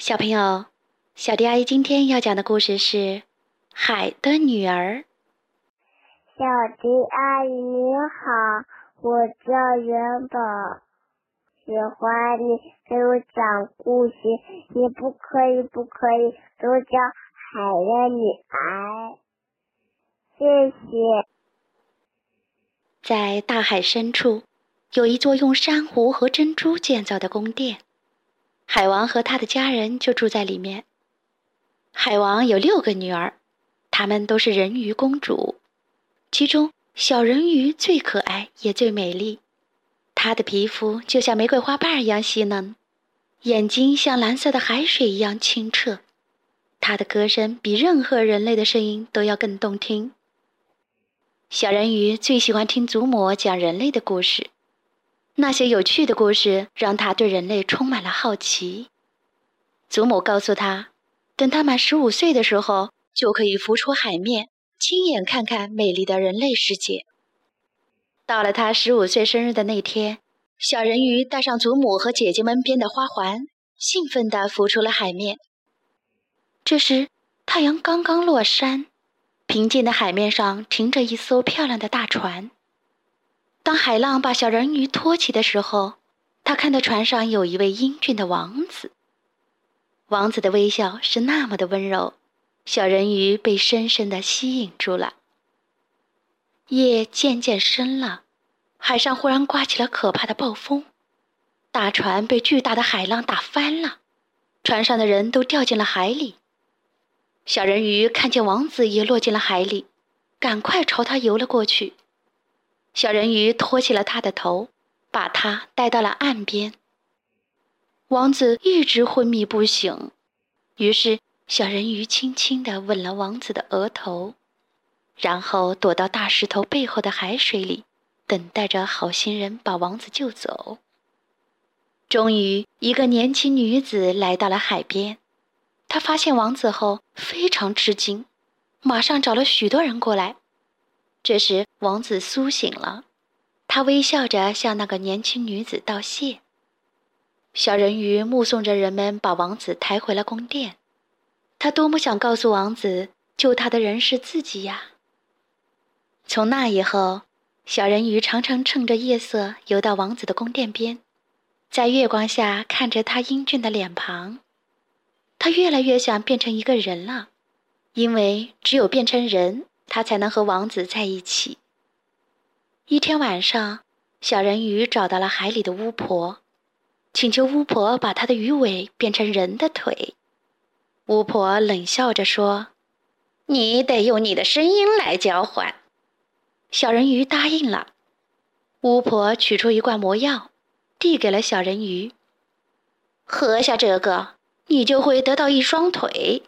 小朋友，小迪阿姨今天要讲的故事是《海的女儿》。小迪阿姨你好，我叫元宝，喜欢你给我讲故事。你不可以，不可以都讲海的女儿。谢谢。在大海深处，有一座用珊瑚和珍珠建造的宫殿。海王和他的家人就住在里面。海王有六个女儿，她们都是人鱼公主。其中，小人鱼最可爱也最美丽。她的皮肤就像玫瑰花瓣一样细嫩，眼睛像蓝色的海水一样清澈。她的歌声比任何人类的声音都要更动听。小人鱼最喜欢听祖母讲人类的故事。那些有趣的故事让他对人类充满了好奇。祖母告诉他，等他满十五岁的时候，就可以浮出海面，亲眼看看美丽的人类世界。到了他十五岁生日的那天，小人鱼带上祖母和姐姐们编的花环，兴奋地浮出了海面。这时，太阳刚刚落山，平静的海面上停着一艘漂亮的大船。当海浪把小人鱼托起的时候，他看到船上有一位英俊的王子。王子的微笑是那么的温柔，小人鱼被深深的吸引住了。夜渐渐深了，海上忽然刮起了可怕的暴风，大船被巨大的海浪打翻了，船上的人都掉进了海里。小人鱼看见王子也落进了海里，赶快朝他游了过去。小人鱼托起了他的头，把他带到了岸边。王子一直昏迷不醒，于是小人鱼轻轻地吻了王子的额头，然后躲到大石头背后的海水里，等待着好心人把王子救走。终于，一个年轻女子来到了海边，她发现王子后非常吃惊，马上找了许多人过来。这时，王子苏醒了，他微笑着向那个年轻女子道谢。小人鱼目送着人们把王子抬回了宫殿，他多么想告诉王子，救他的人是自己呀！从那以后，小人鱼常常趁着夜色游到王子的宫殿边，在月光下看着他英俊的脸庞。他越来越想变成一个人了，因为只有变成人。他才能和王子在一起。一天晚上，小人鱼找到了海里的巫婆，请求巫婆把他的鱼尾变成人的腿。巫婆冷笑着说：“你得用你的声音来交换。”小人鱼答应了。巫婆取出一罐魔药，递给了小人鱼：“喝下这个，你就会得到一双腿。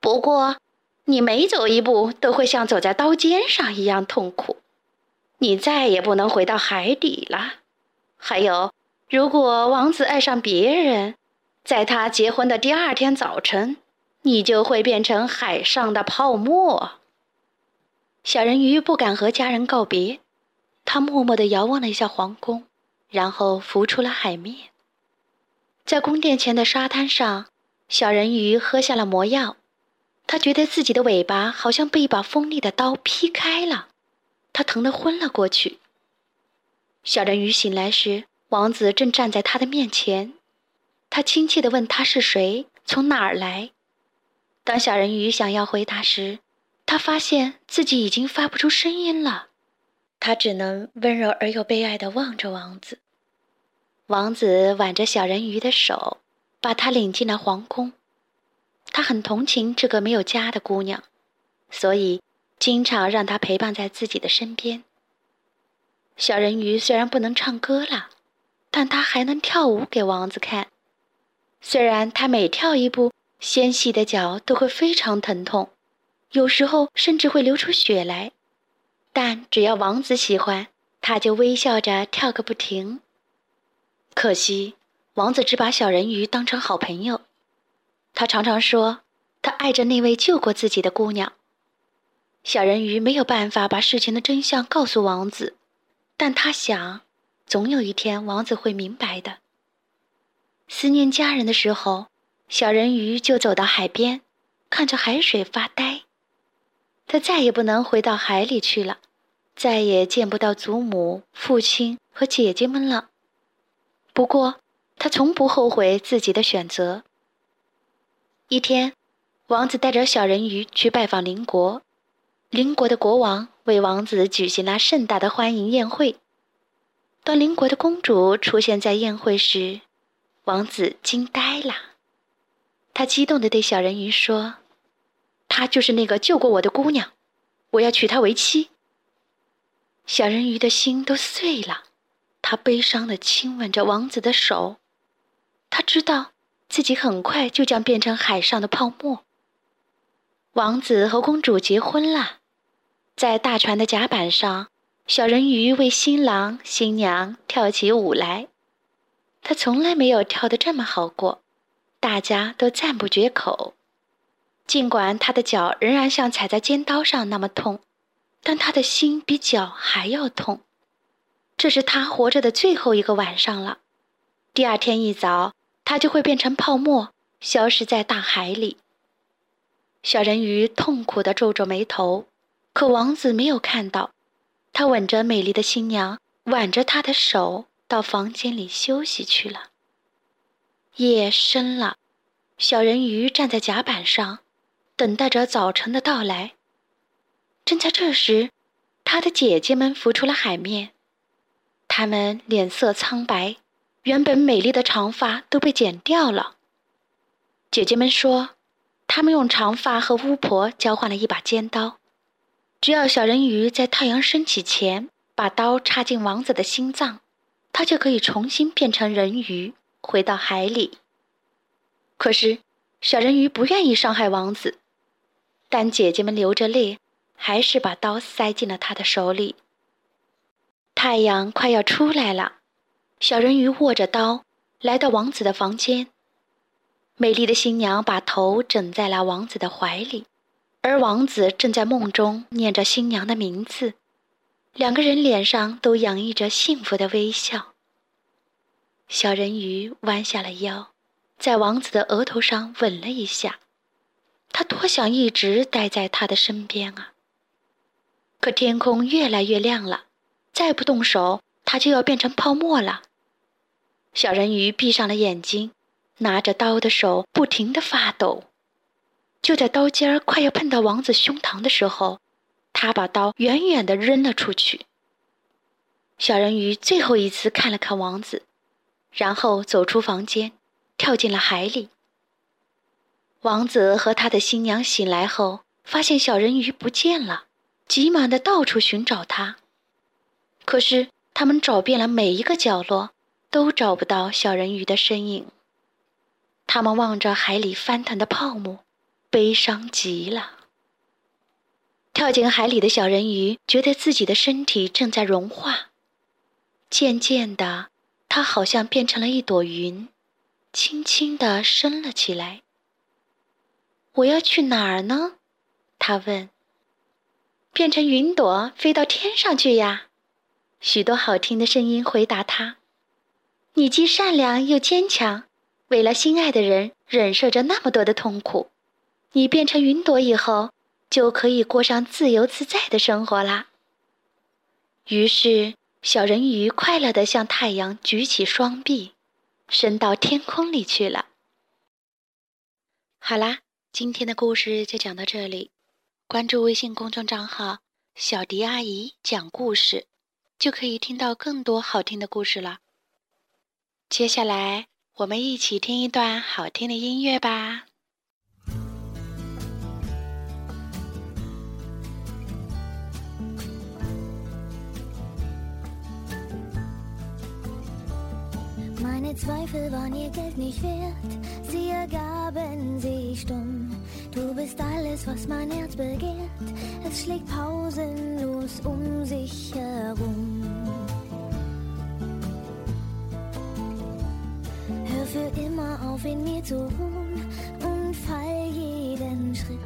不过……”你每走一步都会像走在刀尖上一样痛苦，你再也不能回到海底了。还有，如果王子爱上别人，在他结婚的第二天早晨，你就会变成海上的泡沫。小人鱼不敢和家人告别，他默默地遥望了一下皇宫，然后浮出了海面。在宫殿前的沙滩上，小人鱼喝下了魔药。他觉得自己的尾巴好像被一把锋利的刀劈开了，他疼得昏了过去。小人鱼醒来时，王子正站在他的面前，他亲切地问他是谁，从哪儿来。当小人鱼想要回答时，他发现自己已经发不出声音了，他只能温柔而又悲哀地望着王子。王子挽着小人鱼的手，把他领进了皇宫。他很同情这个没有家的姑娘，所以经常让她陪伴在自己的身边。小人鱼虽然不能唱歌了，但他还能跳舞给王子看。虽然他每跳一步，纤细的脚都会非常疼痛，有时候甚至会流出血来，但只要王子喜欢，他就微笑着跳个不停。可惜，王子只把小人鱼当成好朋友。他常常说，他爱着那位救过自己的姑娘。小人鱼没有办法把事情的真相告诉王子，但他想，总有一天王子会明白的。思念家人的时候，小人鱼就走到海边，看着海水发呆。他再也不能回到海里去了，再也见不到祖母、父亲和姐姐们了。不过，他从不后悔自己的选择。一天，王子带着小人鱼去拜访邻国，邻国的国王为王子举行了盛大的欢迎宴会。当邻国的公主出现在宴会时，王子惊呆了。他激动地对小人鱼说：“她就是那个救过我的姑娘，我要娶她为妻。”小人鱼的心都碎了，他悲伤地亲吻着王子的手。他知道自己很快就将变成海上的泡沫。王子和公主结婚了，在大船的甲板上。小人鱼为新郎新娘跳起舞来，他从来没有跳得这么好过，大家都赞不绝口。尽管他的脚仍然像踩在尖刀上那么痛，但他的心比脚还要痛。这是他活着的最后一个晚上了。第二天一早，它就会变成泡沫，消失在大海里。小人鱼痛苦地皱皱眉头，可王子没有看到。他吻着美丽的新娘，挽着她的手，到房间里休息去了。夜深了，小人鱼站在甲板上，等待着早晨的到来。正在这时，他的姐姐们浮出了海面，她们脸色苍白，原本美丽的长发都被剪掉了。姐姐们说，她们用长发和巫婆交换了一把尖刀。只要小人鱼在太阳升起前把刀插进王子的心脏，他就可以重新变成人鱼，回到海里。可是，小人鱼不愿意伤害王子，但姐姐们流着泪，还是把刀塞进了他的手里。太阳快要出来了，小人鱼握着刀来到王子的房间。美丽的新娘把头枕在了王子的怀里。而王子正在梦中念着新娘的名字，两个人脸上都洋溢着幸福的微笑。小人鱼弯下了腰，在王子的额头上吻了一下。他多想一直待在他的身边啊！可天空越来越亮了，再不动手，他就要变成泡沫了。小人鱼闭上了眼睛，拿着刀的手不停地发抖。就在刀尖儿快要碰到王子胸膛的时候，他把刀远远地扔了出去。小人鱼最后一次看了看王子，然后走出房间，跳进了海里。王子和他的新娘醒来后，发现小人鱼不见了，急忙地到处寻找他。可是他们找遍了每一个角落，都找不到小人鱼的身影。他们望着海里翻腾的泡沫。悲伤极了。跳进海里的小人鱼觉得自己的身体正在融化，渐渐的，它好像变成了一朵云，轻轻地升了起来。我要去哪儿呢？他问。变成云朵飞到天上去呀！许多好听的声音回答他。你既善良又坚强，为了心爱的人忍受着那么多的痛苦。你变成云朵以后，就可以过上自由自在的生活啦。于是，小人鱼快乐地向太阳举起双臂，升到天空里去了。好啦，今天的故事就讲到这里。关注微信公众账号“小迪阿姨讲故事”，就可以听到更多好听的故事了。接下来，我们一起听一段好听的音乐吧。Meine Zweifel waren ihr Geld nicht wert, sie ergaben sich stumm. Du bist alles, was mein Herz begehrt, es schlägt pausenlos um sich herum. Für immer auf, in mir zu ruhen und fall jeden Schritt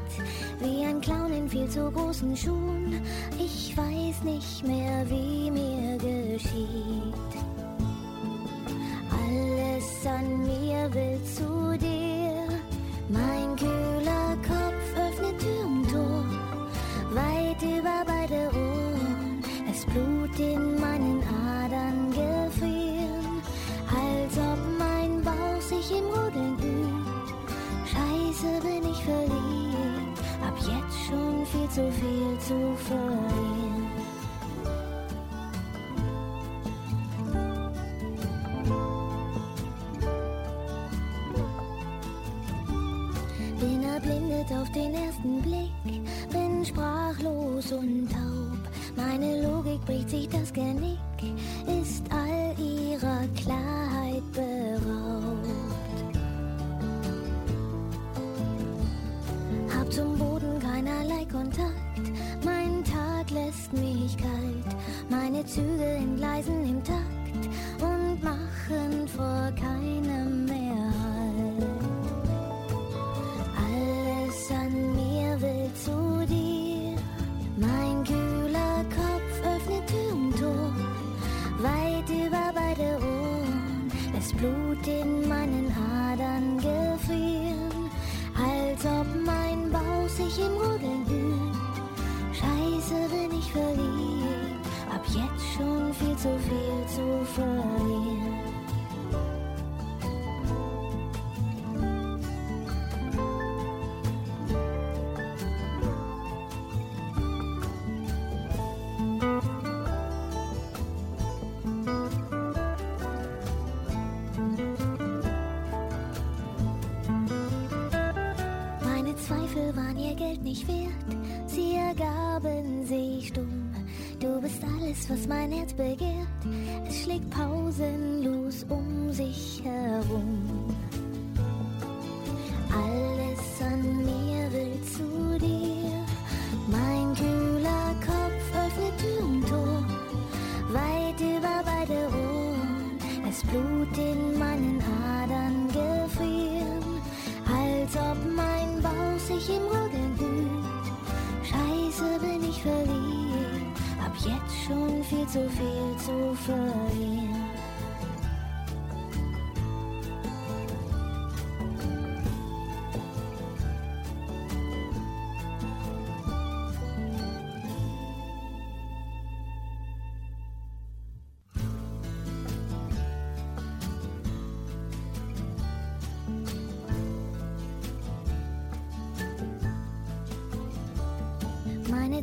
wie ein Clown in viel zu großen Schuhen. Ich weiß nicht mehr, wie mir geschieht an mir will zu dir zu sprachlos und taub. Meine Logik bricht sich das Genick, ist all ihrer Klarheit beraubt. Hab zum Boden keinerlei Kontakt, mein Tag lässt mich kalt, meine Züge entgleisen im Takt nicht wert, sie ergaben sich stumm. Du bist alles, was mein Herz begehrt, es schlägt pausenlos um sich herum.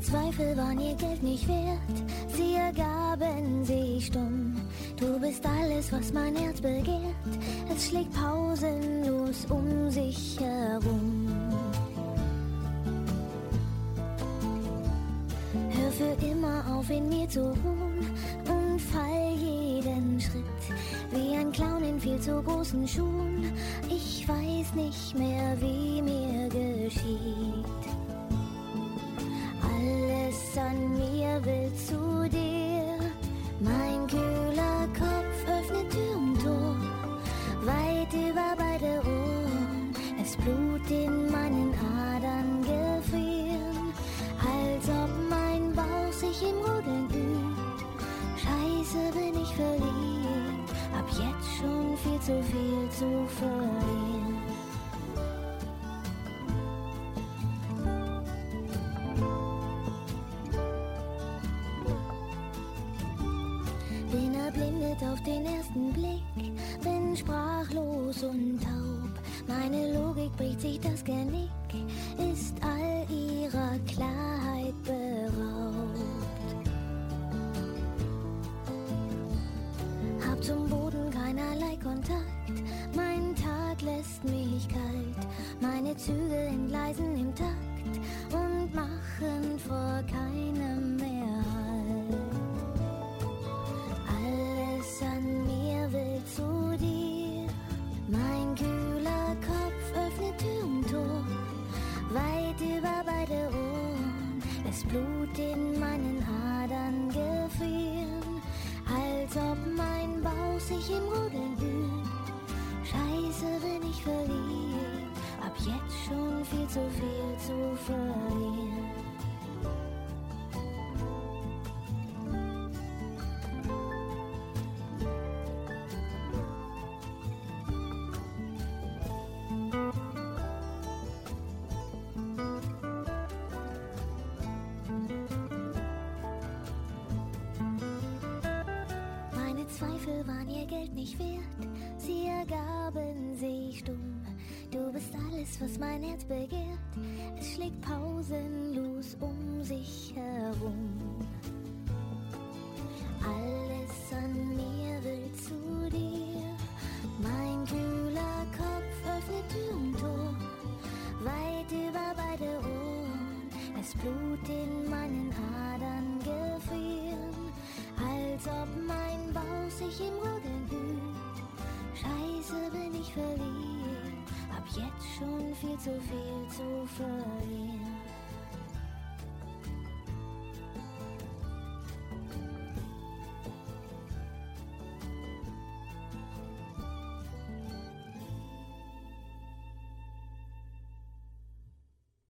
Zweifel waren ihr Geld nicht wert, sie ergaben sich stumm. Du bist alles, was mein Herz begehrt, es schlägt pausenlos um sich herum. Hör für immer auf, in mir zu ruhen und fall jeden Schritt wie ein Clown in viel zu großen Schuhen. Ich weiß nicht mehr, wie mir geschieht. An mir will zu dir. Mein kühler Meine Züge entgleisen im Takt und machen vor keinem mehr Halt. Alles an mir will zu dir. Mein kühler Kopf öffnet Tür und Tor, weit über beide Ohren. Das Blut in meinen Adern gefrieren, als ob mein Bauch sich im Rodeln übt. Scheiße, bin ich verliebt, ab jetzt schon viel zu viel zu verlieren. Meine Zweifel waren ihr Geld nicht wert, sie ergaben sich stumm. Du bist alles, was mein Herz begehrt. Es schlägt pausenlos um sich herum. Alles an mir will zu dir. Mein kühler Kopf öffnet Tür und Tor, weit über beide Ohren. Das Blut in meinen Adern gefrieren, als ob mein Bauch sich im Rudern hüllt. Scheiße, bin ich verliebt, hab jetzt schon viel zu viel zu verlieren.